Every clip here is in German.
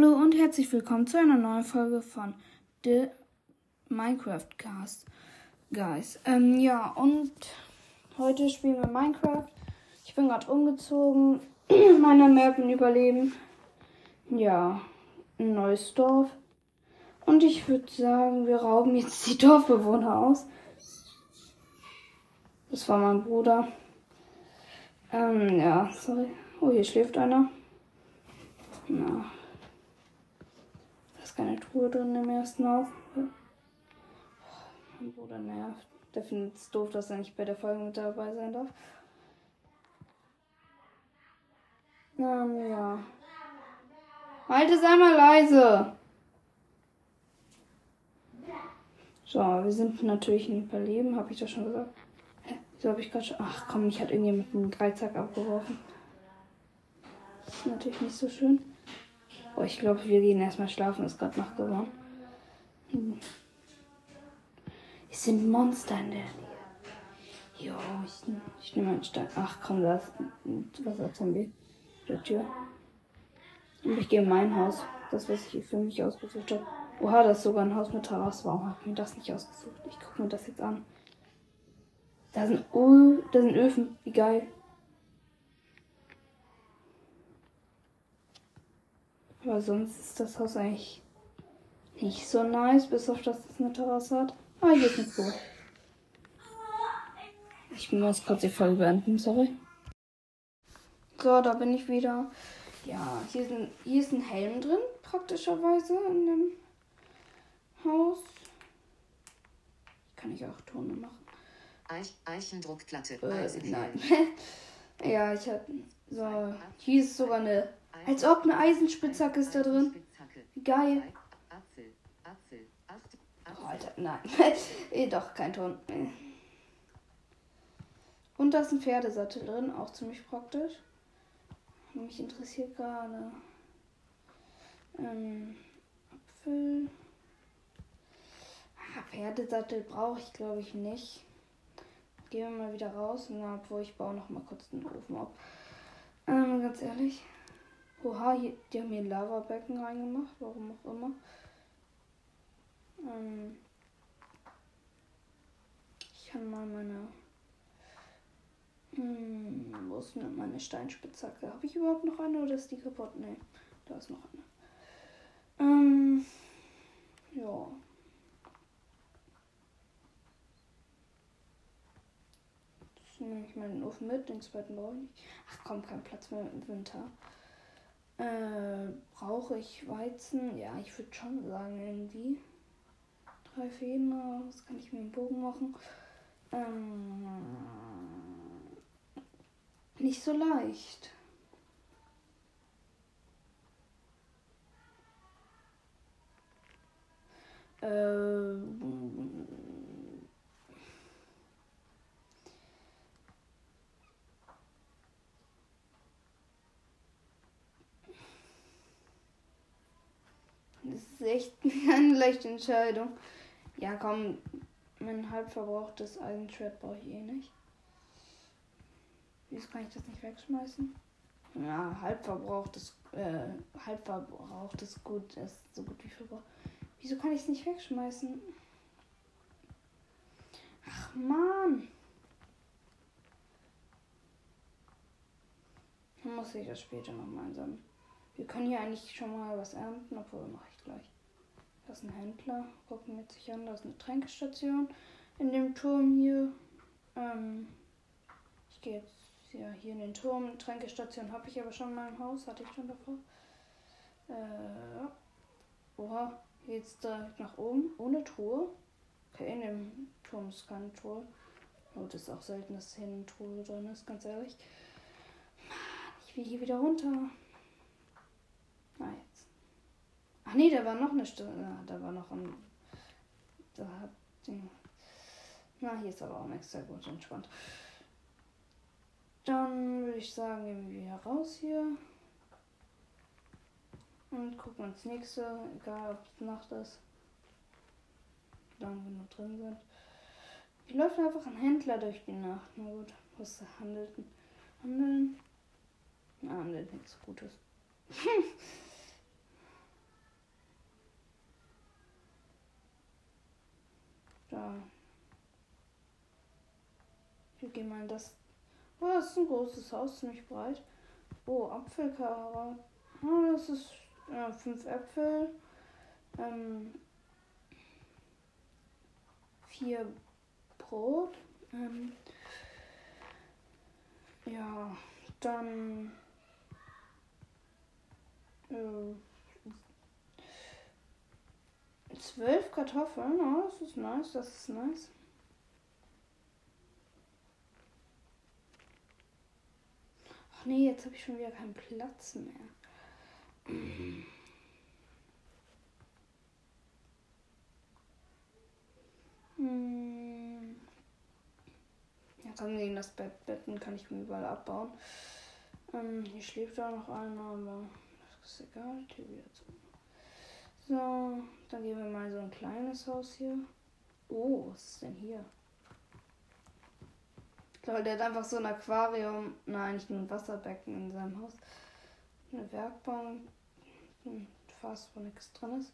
Hallo und herzlich willkommen zu einer neuen Folge von The Minecraft Cast. Guys, ähm, ja, und heute spielen wir Minecraft. Ich bin gerade umgezogen, meiner Merken überleben. Ja, ein neues Dorf. Und ich würde sagen, wir rauben jetzt die Dorfbewohner aus. Das war mein Bruder. Ähm, ja, sorry. Oh, hier schläft einer. Na. Keine Truhe drin im ersten Haus. Mein Bruder nervt. Der findet es doof, dass er nicht bei der Folge mit dabei sein darf. Ähm, ja. Halte, sei mal leise. So, wir sind natürlich in Überleben, habe ich das schon gesagt. Hä? Wieso habe ich gerade schon. Ach komm, mich hat irgendwie mit einem Dreizack abgeworfen. Das ist natürlich nicht so schön. Oh, ich glaube, wir gehen erstmal schlafen, ist gerade Nacht geworden. Hm. Es sind Monster in der Nähe. Jo, ich, ich nehme einen Stein. Ach komm, da ist ein Wasserzombie. Der Tür. Und ich gehe in mein Haus. Das, was ich für mich ausgesucht habe. Oha, das ist sogar ein Haus mit Terrasse. Warum habe ich mir das nicht ausgesucht? Ich gucke mir das jetzt an. Da sind, Ö da sind Öfen. Wie geil. Aber sonst ist das Haus eigentlich nicht so nice, bis auf dass es eine Terrasse hat. Ah, hier ist eine Truhe. Ich muss kurz die Folge beenden, sorry. So, da bin ich wieder. Ja, hier, sind, hier ist ein Helm drin, praktischerweise in dem Haus. Kann ich auch Tone machen. Eich, Eichendruckplatte. Äh, nein. ja, ich hatte. So, hier ist sogar eine. Als ob eine Eisenspitzhacke ist da drin. Geil. Oh, Alter, nein. eh, doch, kein Ton. Und da ist ein Pferdesattel drin, auch ziemlich praktisch. Mich interessiert gerade. Ähm, Apfel. Ah, Pferdesattel brauche ich, glaube ich, nicht. Gehen wir mal wieder raus. Na, obwohl ich baue noch mal kurz den Ofen ab. Ähm, ganz ehrlich. Oha, hier, die haben hier ein Lavabecken reingemacht, warum auch immer. Ähm, ich kann mal meine. Hm, wo ist denn meine Steinspitzhacke? Habe ich überhaupt noch eine oder ist die kaputt? Nee, da ist noch eine. Ähm, ja. Jetzt nehme ich mal den Ofen mit, den zweiten brauche ich nicht. Ach komm, kein Platz mehr im Winter. Äh, brauche ich Weizen? Ja, ich würde schon sagen, irgendwie. Drei Fäden, was kann ich mit dem Bogen machen? Ähm, nicht so leicht. Ähm, Ist echt eine leichte Entscheidung. Ja, komm, mein halb verbrauchtes Eisenschwert brauche ich eh nicht. Wieso kann ich das nicht wegschmeißen? Ja, halb verbrauchtes, äh, halb Gut ist so gut wie verbraucht. Wieso kann ich es nicht wegschmeißen? Ach man. Muss ich das später nochmal sammeln. Wir können hier eigentlich schon mal was ernten, obwohl mache ich Da ist ein Händler, gucken wir jetzt sich an. Da ist eine Tränkestation in dem Turm hier. Ähm, ich gehe jetzt ja, hier in den Turm. Tränkestation habe ich aber schon in meinem Haus, hatte ich schon davor. Äh. Oha, jetzt direkt nach oben, ohne Truhe. Okay, in dem Turm ist keine Truhe. Oh, das ist auch selten, dass hier eine Truhe drin ist, ganz ehrlich. Mann, ich will hier wieder runter. Na jetzt. Ach nee, da war noch eine Stunde. Da war noch ein. Da hat. Na, hier ist aber auch nichts sehr gut entspannt. Dann würde ich sagen, gehen wir wieder raus hier. Und gucken uns nächste, egal ob es Nacht ist. Wie lange wir noch drin sind. Hier läuft einfach ein Händler durch die Nacht. Na gut, was handelt Handeln? Na, handelt nichts Gutes. Da. Wie gehen wir in das? Oh, das ist ein großes Haus, ziemlich breit. Oh, Apfelkara. Oh, das ist äh, fünf Äpfel. Ähm, vier Brot. Ähm, ja, dann. Äh, zwölf Kartoffeln. Oh, das ist nice, das ist nice. Ach nee, jetzt habe ich schon wieder keinen Platz mehr. Hm. Ja, kann gegen das Bett betten, kann ich mir überall abbauen. Ähm, hier schläft auch noch einer, aber das ist egal. Tür wieder zu. So, dann gehen wir mal so ein kleines Haus hier. Oh, was ist denn hier? Lol, der hat einfach so ein Aquarium. Nein, nicht nur ein Wasserbecken in seinem Haus. Eine Werkbank. Hm, fast, wo nichts drin ist.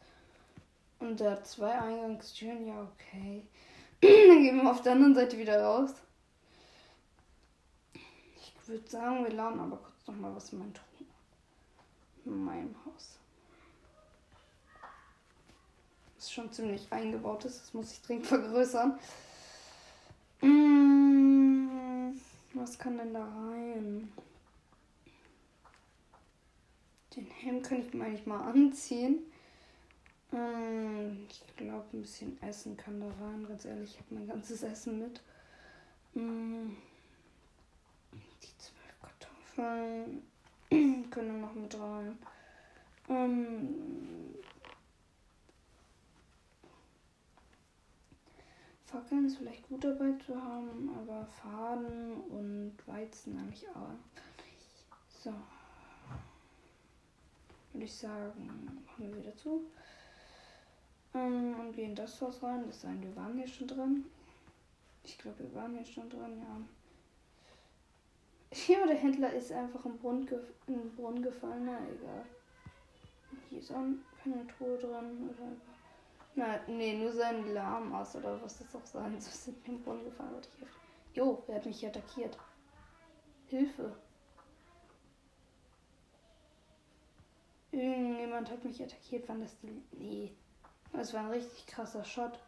Und der hat zwei Eingangstüren. Ja, okay. Dann gehen wir auf der anderen Seite wieder raus. Ich würde sagen, wir laden aber kurz noch mal was in, mein, in meinem Haus. Das schon ziemlich eingebaut ist. Das muss ich dringend vergrößern. Mm, was kann denn da rein? Den Helm kann ich mir eigentlich mal anziehen. Mm, ich glaube, ein bisschen Essen kann da rein. Ganz ehrlich, ich habe mein ganzes Essen mit. Mm, die zwölf Kartoffeln können noch mit rein. Ähm, Fackeln ist vielleicht gut dabei zu haben, aber Faden und Weizen eigentlich auch nicht. So. Würde ich sagen, machen wir wieder zu. Ähm, und gehen das Haus rein. Das sein, wir waren hier schon drin. Ich glaube, wir waren hier schon drin, ja. Hier, der Händler ist einfach im Brunnen, den Brunnen gefallen. Na, egal. Hier ist auch keine Truhe drin. Oder Na, nee, nur sein Lahm aus oder was das auch sein soll. Ist in den Brunnen gefallen. Warte, hier. Jo, wer hat mich hier attackiert? Hilfe. Irgendjemand hat mich attackiert. Wann das die. Nee. Das war ein richtig krasser Shot.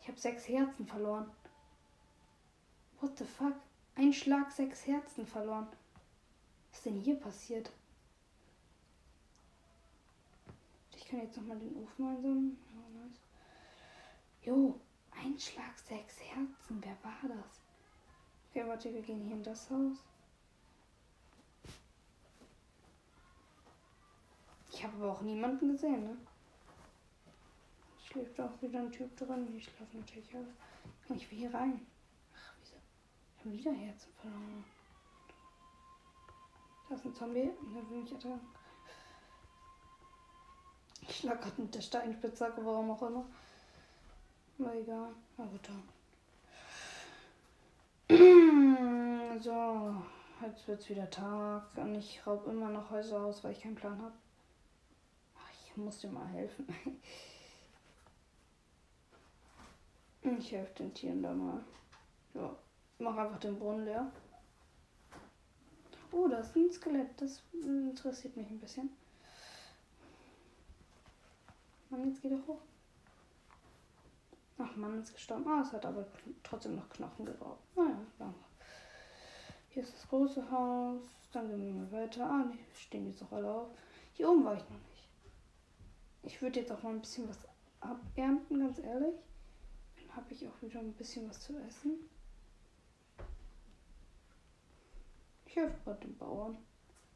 Ich habe sechs Herzen verloren. What the fuck? Ein Schlag, sechs Herzen verloren. Was ist denn hier passiert? Ich kann jetzt nochmal den Ofen einsam. Oh, nice. Jo, ein Schlag, sechs Herzen. Wer war das? Okay, warte, wir gehen hier in das Haus. Ich habe aber auch niemanden gesehen, ne? Schläft auch wieder ein Typ drin. Hier schlafen natürlich. Kann ich hier rein? Ach, wieso? Ich habe wieder Herzen verloren. Da ist ein Zombie und will mich attackieren. Ich schlag gerade mit der Steinspitzhacke, warum auch immer. Aber egal. Na gut, dann. So, jetzt wird's wieder Tag und ich raub immer noch Häuser aus, weil ich keinen Plan habe. Ich muss dir mal helfen. Ich helfe den Tieren da mal. Ja, mach einfach den Brunnen leer. Oh, da ist ein Skelett. Das interessiert mich ein bisschen. Mann, jetzt geht er hoch. Ach, Mann ist gestorben. Ah, es hat aber trotzdem noch Knochen gebraucht. Naja, ja. Hier ist das große Haus. Dann gehen wir mal weiter. Ah, die stehen jetzt auch alle auf. Hier oben war ich noch nicht. Ich würde jetzt auch mal ein bisschen was abernten, ganz ehrlich habe ich auch wieder ein bisschen was zu essen. Ich helfe gerade den Bauern.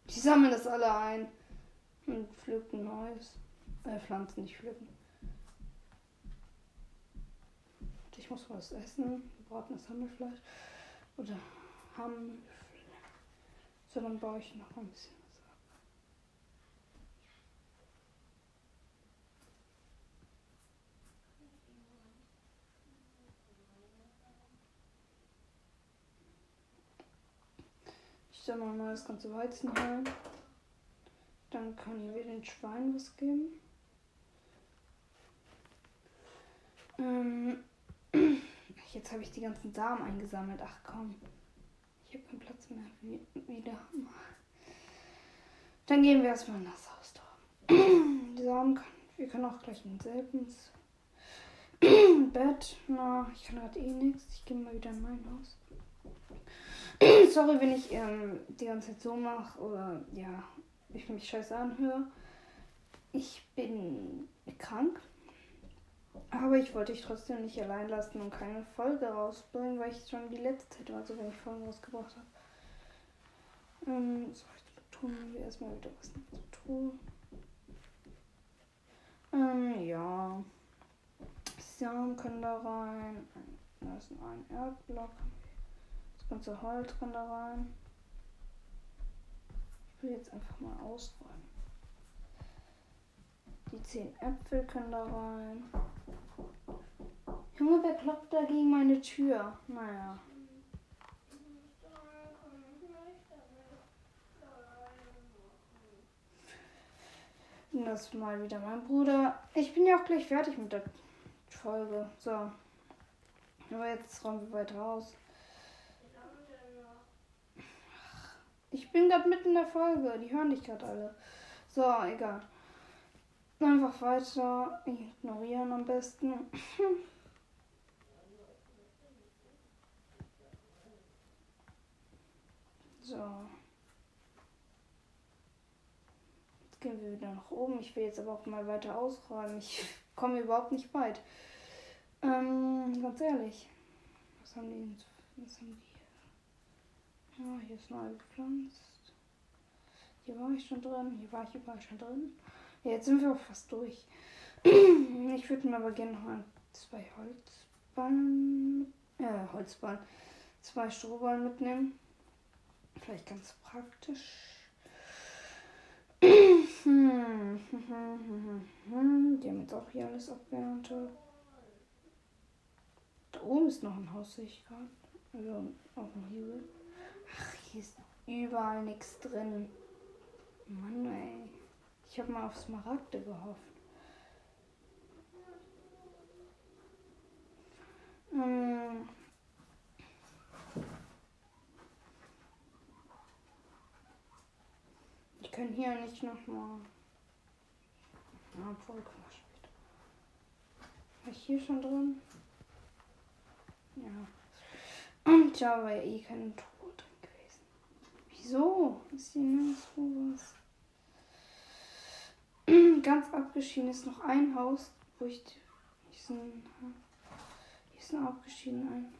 Die sammeln das alle ein und pflücken Neues. Äh, Pflanzen nicht pflücken. Ich muss was essen. Gebratenes Hammelfleisch. Oder Hamm. So, dann baue ich noch ein bisschen. soll noch mal das ganze Weizen holen. Dann können wir den Schweinen was geben. Ähm, jetzt habe ich die ganzen Samen eingesammelt. Ach komm. Ich habe keinen Platz mehr. Wie, wieder. Dann gehen wir erstmal in das Haus da. die Samen kann. Wir können auch gleich in denselben Bett. Na, ich kann gerade eh nichts. Ich gehe mal wieder in mein Haus. Sorry, wenn ich ähm, die ganze Zeit so mache oder ja, ich mich scheiße anhöre. Ich bin krank. Aber ich wollte dich trotzdem nicht allein lassen und keine Folge rausbringen, weil ich schon die letzte Zeit war, so wenn ich Folgen rausgebracht habe. Ähm, so, jetzt tun wir erstmal wieder was zu tun. Ähm, ja. Samen können da rein. Da ist ein Erdblock. Das ganze Holz kann da rein. Ich will jetzt einfach mal ausräumen. Die zehn Äpfel können da rein. Junge, wer klopft da gegen meine Tür? Naja. Das ist mal wieder mein Bruder. Ich bin ja auch gleich fertig mit der Folge. So. Aber jetzt räumen wir weiter aus. Ich bin gerade mitten in der Folge. Die hören dich gerade alle. So, egal. Einfach weiter ignorieren am besten. so. Jetzt gehen wir wieder nach oben. Ich will jetzt aber auch mal weiter ausräumen. Ich komme überhaupt nicht weit. Ähm, ganz ehrlich. Was haben die denn? Was haben die hier? Ja, hier ist neu gepflanzt. Hier war ich schon drin. Hier war ich überall schon drin. Ja, jetzt sind wir auch fast durch. Ich würde mir aber gerne noch mal zwei Holzballen, äh, Holzballen, zwei Strohballen mitnehmen. Vielleicht ganz praktisch. Die haben jetzt auch hier alles abgeerntet. Da oben ist noch ein Haus, sehe ich gerade. Also auf dem Hebel. Ach, hier ist überall nichts drin. Mann, ey. Ich habe mal auf Smaragde gehofft. Ähm ich kann hier nicht nochmal. Ja, voll wieder. War ich hier schon drin? Ja. Und da war ja eh keine Truhe drin gewesen. Wieso? Ist hier nirgendwo was? ganz abgeschieden ist noch ein Haus, wo ich. Hier ist noch abgeschieden ein.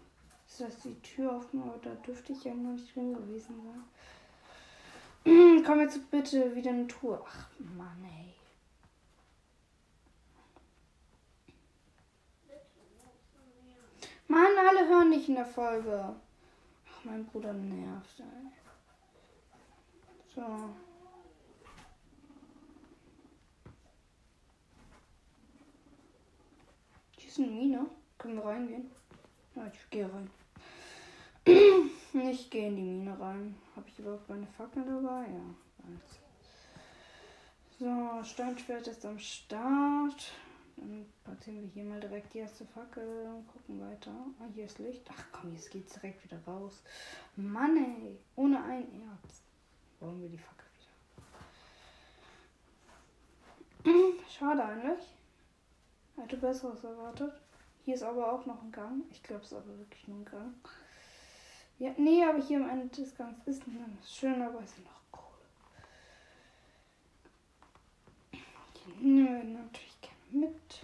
Das heißt, die Tür offen, aber da dürfte ich ja noch nicht drin gewesen sein. Komm jetzt bitte wieder eine Tour. Ach Mann, ey. Mann, alle hören nicht in der Folge. Ach, mein Bruder nervt, ey. So. Ist eine Mine. Können wir reingehen? Ja, ich gehe rein. ich gehe in die Mine rein. Habe ich überhaupt meine Fackel dabei? Ja. So, Steinschwert ist am Start. Dann platzieren wir hier mal direkt die erste Fackel und gucken weiter. Ah, hier ist Licht. Ach komm, jetzt geht's direkt wieder raus. Mann ey, ohne ein Erz. Wollen wir die Fackel wieder. Schade eigentlich. Hätte besseres erwartet. Hier ist aber auch noch ein Gang. Ich glaube, es ist aber wirklich nur ein Gang. Ja, nee, aber hier am Ende des Gangs ist ein schön, aber es ist noch Kohle. Nehmen wir natürlich gerne mit.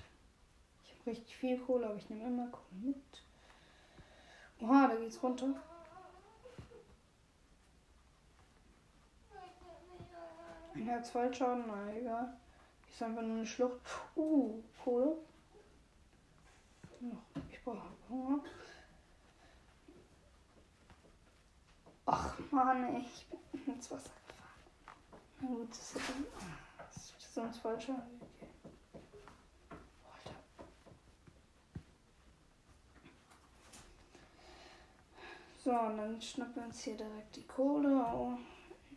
Ich habe richtig viel Kohle, aber ich nehme immer Kohle mit. Oha, da geht's runter. Ein Herz Fallschaden, na egal. Ist einfach nur eine Schlucht. Uh, Kohle. Ich brauche Hunger. Ach man, ich bin ins Wasser gefahren. Na gut, das ist, das ist sonst falsch. Okay. So, und dann schnappen wir uns hier direkt die Kohle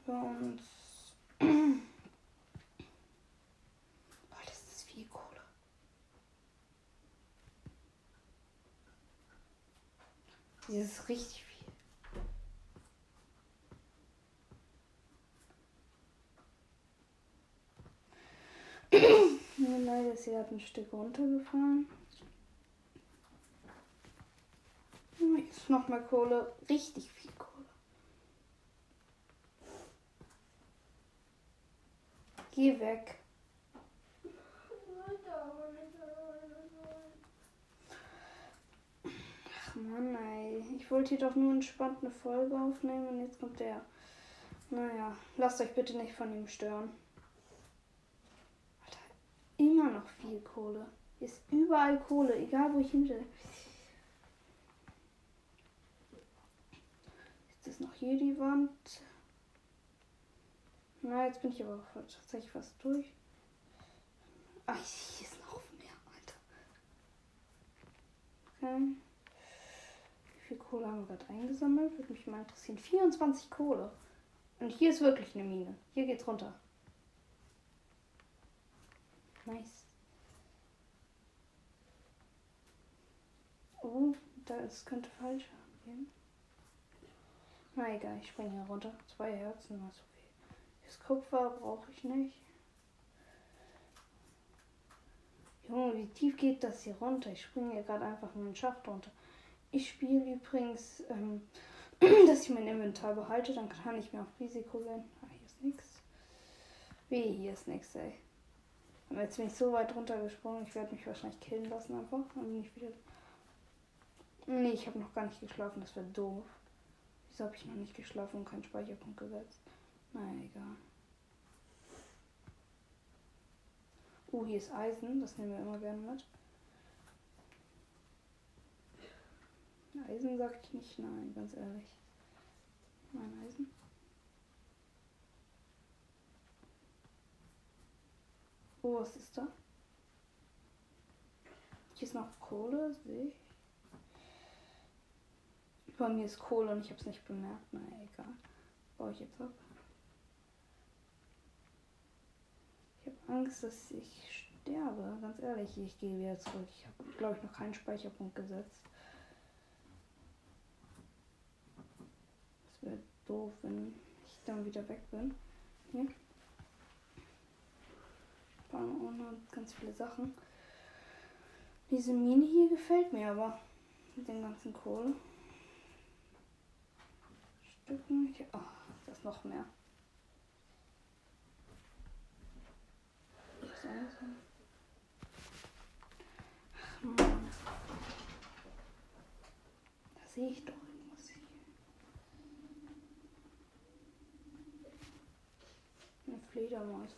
über uns. Dieses richtig viel. Nur leider ist sie gerade ein Stück runtergefahren. Jetzt nochmal Kohle. Richtig viel Kohle. Geh weg. Mann, ey. Ich wollte hier doch nur entspannt eine Folge aufnehmen und jetzt kommt der. Naja, lasst euch bitte nicht von ihm stören. Alter, immer noch viel Kohle. Hier ist überall Kohle, egal wo ich hinstelle. Jetzt ist noch hier die Wand. Na, jetzt bin ich aber tatsächlich fast durch. Ach, hier ist noch mehr, Alter. Okay. Viel Kohle haben wir gerade eingesammelt? Würde mich mal interessieren. 24 Kohle. Und hier ist wirklich eine Mine. Hier geht's runter. Nice. Oh, da ist, könnte falsch gehen. Na egal, ich springe hier runter. Zwei Herzen, was okay. Das Kupfer brauche ich nicht. Junge, wie tief geht das hier runter? Ich springe hier gerade einfach in den Schacht runter. Ich spiele übrigens, ähm, dass ich mein Inventar behalte, dann kann ich mir auf Risiko gehen. Ah, hier ist nichts. Wie, hier ist nichts, ey. Aber jetzt bin ich so weit runtergesprungen, ich werde mich wahrscheinlich killen lassen einfach. Dann bin ich wieder. Nee, ich habe noch gar nicht geschlafen, das wäre doof. Wieso habe ich noch nicht geschlafen und keinen Speicherpunkt gesetzt? Na egal. Oh, hier ist Eisen, das nehmen wir immer gerne mit. Eisen sag ich nicht nein, ganz ehrlich. Nein, Eisen. Oh, was ist da? Hier ist noch Kohle, sehe ich. Über mir ist Kohle und ich habe es nicht bemerkt. Na egal. Baue ich jetzt ab. Ich habe Angst, dass ich sterbe. Ganz ehrlich, ich gehe wieder zurück. Ich habe, glaube ich, noch keinen Speicherpunkt gesetzt. Wäre doof, wenn ich dann wieder weg bin. Hier. Ohne ganz viele Sachen. Diese Mine hier gefällt mir aber. Mit den ganzen Kohle. Stücken. Hier. Oh, das ist noch mehr. Ach Mann. Da sehe ich doch irgendwas hier. Eine Fledermaus.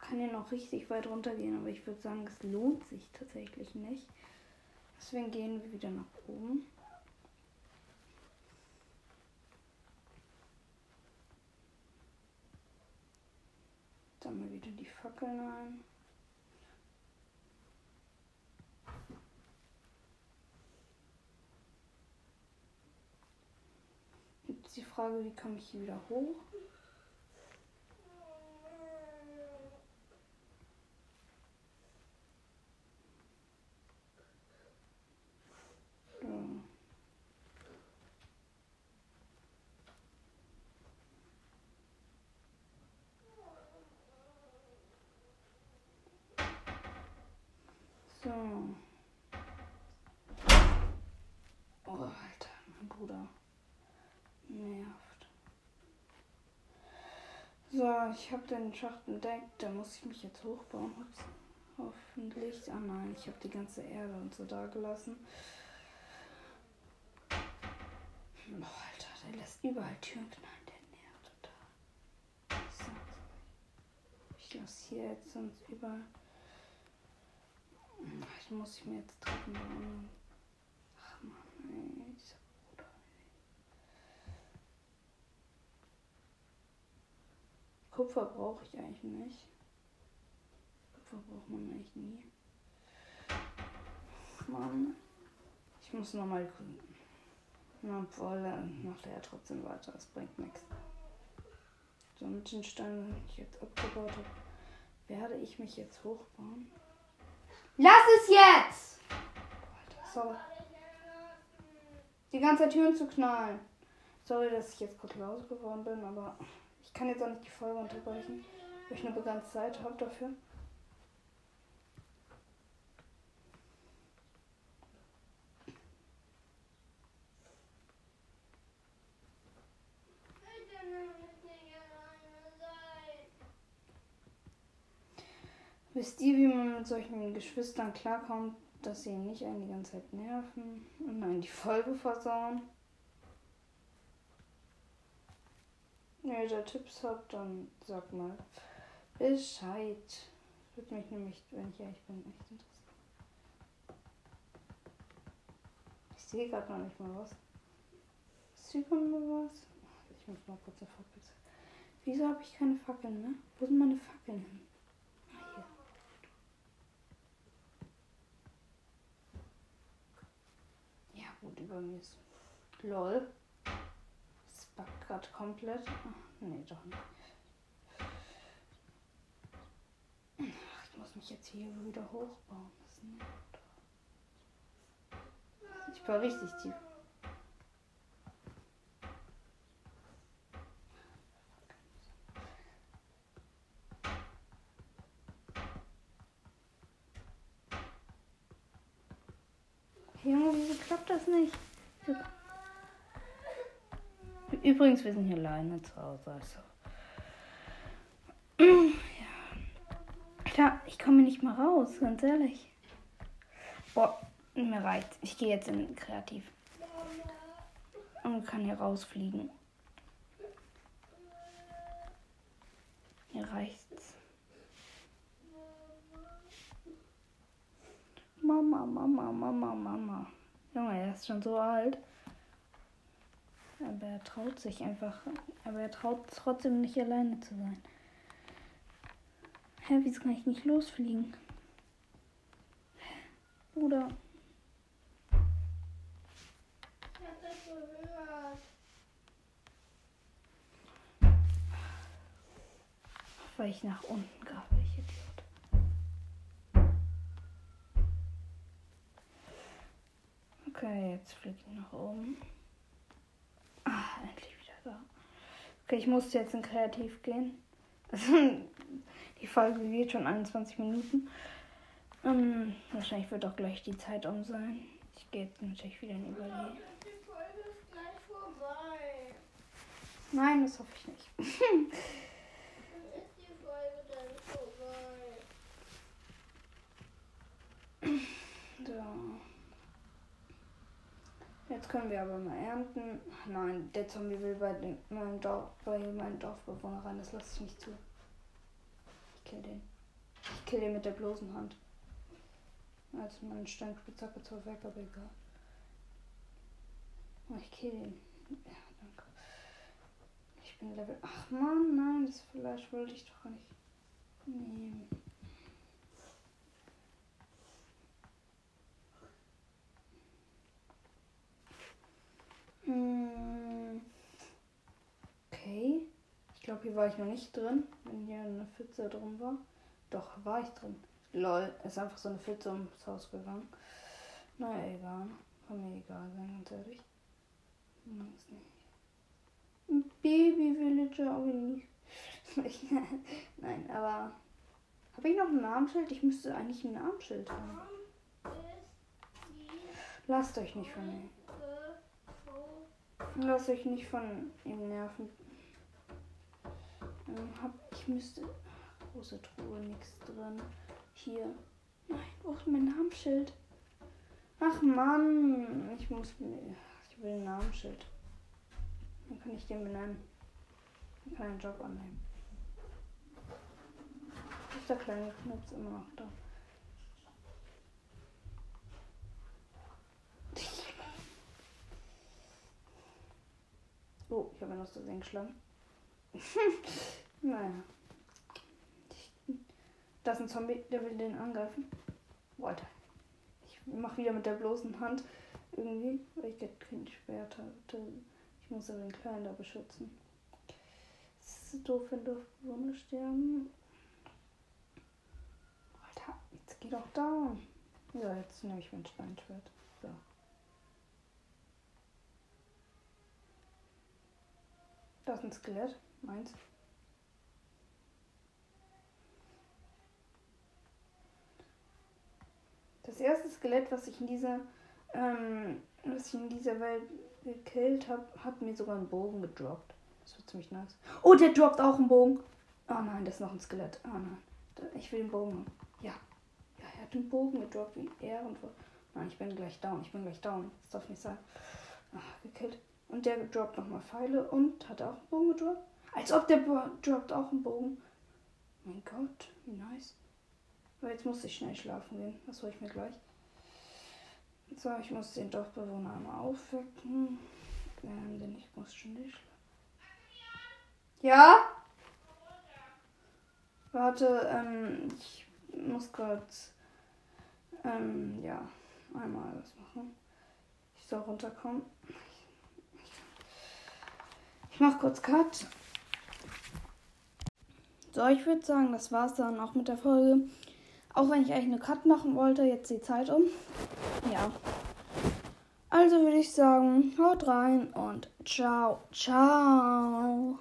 Kann ja noch richtig weit runtergehen, aber ich würde sagen, es lohnt sich tatsächlich nicht. Deswegen gehen wir wieder nach oben. Sammeln wieder die Fackeln ein. Jetzt die Frage, wie komme ich hier wieder hoch? So. Oh, Alter, mein Bruder. Nervt. So, ich habe den Schacht entdeckt. Da muss ich mich jetzt hochbauen. Hoffentlich. Ah nein, ich habe die ganze Erde und so da gelassen. Oh, Alter, der lässt überall Türen knallen. Der nervt total. Ich lasse hier jetzt sonst überall. Ich muss ich mir jetzt bauen. Ach man, ey, dieser Bruder. Ey. Kupfer brauche ich eigentlich nicht. Kupfer braucht man eigentlich nie. Mann. Ich muss nochmal gründen. Na, dann macht er ja trotzdem weiter. Es bringt nichts. So, mit den Steinen, die ich jetzt abgebaut habe, werde ich mich jetzt hochbauen. Lass es jetzt! Alter, sorry. Die ganze Türen zu knallen. Sorry, dass ich jetzt kurz laut geworden bin, aber ich kann jetzt auch nicht die Folge unterbrechen, weil ich eine begrenzte Zeit habe dafür. Wisst ihr, wie man mit solchen Geschwistern klarkommt, dass sie nicht einen die ganze Zeit nerven und einen die Folge versauen? Wenn ihr da Tipps habt, dann sagt mal Bescheid. Würde mich nämlich, wenn ich ehrlich bin, echt interessieren. Ich sehe gerade noch nicht mal was. Sieht man mal was? Ich muss mal kurz eine Fackel zeigen. Wieso habe ich keine Fackeln, ne? Wo sind meine Fackeln hin? Ah, hier. Ja, gut, über mir ist. LOL. Backt gerade komplett. Ach, nee, doch nicht. Ach, ich muss mich jetzt hier wieder hochbauen. Doch. Ich war richtig tief. Junge, wieso klappt das nicht? Übrigens, wir sind hier alleine zu Hause. Also. Ja. Klar, ich komme nicht mal raus, ganz ehrlich. Boah, mir reicht. Ich gehe jetzt in Kreativ. Und kann hier rausfliegen. Hier reicht's. Mama, Mama, Mama, Mama. Junge, er ist schon so alt. Aber er traut sich einfach. Aber er traut trotzdem nicht alleine zu sein. Hä, wieso kann ich nicht losfliegen? Oder. Weil ich nach unten grabe, ich Idiot. Okay, jetzt fliege ich nach oben. Da. Okay, ich musste jetzt in Kreativ gehen. die Folge geht schon 21 Minuten. Ähm, wahrscheinlich wird auch gleich die Zeit um sein. Ich gehe jetzt natürlich wieder in Überlegen. Die Folge ist gleich vorbei. Nein, das hoffe ich nicht. Dann ist die Folge dann vorbei. So. Jetzt können wir aber mal ernten. Nein, der Zombie will bei, meinem Dorf, bei meinem Dorfbewohner rein. Das lasse ich nicht zu. Ich kill den. Ich kill den mit der bloßen Hand. Als meine Steinspitzhacke zur weg, aber egal. Oh, ich kill den. Ja, danke. Ich bin Level. Ach man, nein, das Fleisch wollte ich doch nicht nehmen. Okay. Ich glaube, hier war ich noch nicht drin, wenn hier eine Pfütze drin war. Doch, war ich drin. Lol, ist einfach so eine Pfütze ums Haus gegangen. Naja, egal. Kann mir egal sein, ganz ehrlich. Mang's nicht. Ein Baby Villager, aber nicht. Nein, aber. Habe ich noch ein Namensschild? Ich müsste eigentlich ein Namensschild haben. Lasst euch nicht von ihm. Lasst euch nicht von ihm nerven. Ähm, hab, ich müsste. Große Truhe, nichts drin. Hier. Nein, wo ist mein Namensschild? Ach Mann, ich muss. Ich will ein Namensschild. Dann kann ich den benennen. Dann kann einen Job annehmen. Ist der kleine Knips immer noch da? Oh, ich habe ihn aus Versehen geschlagen. naja. Das ist ein Zombie, der will den angreifen. Walter. Ich mache wieder mit der bloßen Hand irgendwie, weil ich kein Schwert hatte. Ich muss aber den Kleinen da beschützen. Es ist doof, wenn Dorfbewohner sterben. Alter, jetzt Geh doch down. Ja, jetzt nehme ich mein Steinschwert. So. Da ist ein Skelett. Meins. Das erste Skelett, was ich in dieser, ähm, was ich in dieser Welt gekillt habe, hat mir sogar einen Bogen gedroppt. Das wird ziemlich nice. Oh, der droppt auch einen Bogen. Oh nein, das ist noch ein Skelett. Oh nein. Ich will den Bogen haben. Ja. Ja, er hat den Bogen gedroppt, wie ehrenvoll. Nein, ich bin gleich down. Ich bin gleich down. Das darf nicht sein. Ach, gekillt. Und der droppt nochmal Pfeile und hat auch einen Bogen gedroppt. Als ob der Bo droppt auch einen Bogen. Mein Gott, wie nice. Aber jetzt muss ich schnell schlafen gehen. Das hole ich mir gleich. So, ich muss den Dorfbewohner einmal aufwecken. Ähm, denn ich muss schnell schlafen. Ja? Warte, ähm, ich muss kurz, ähm, ja, einmal was machen. Ich soll runterkommen. Ich mach kurz Cut. So, ich würde sagen, das war's dann auch mit der Folge. Auch wenn ich eigentlich eine Cut machen wollte, jetzt die Zeit um. Ja. Also würde ich sagen, haut rein und ciao, ciao.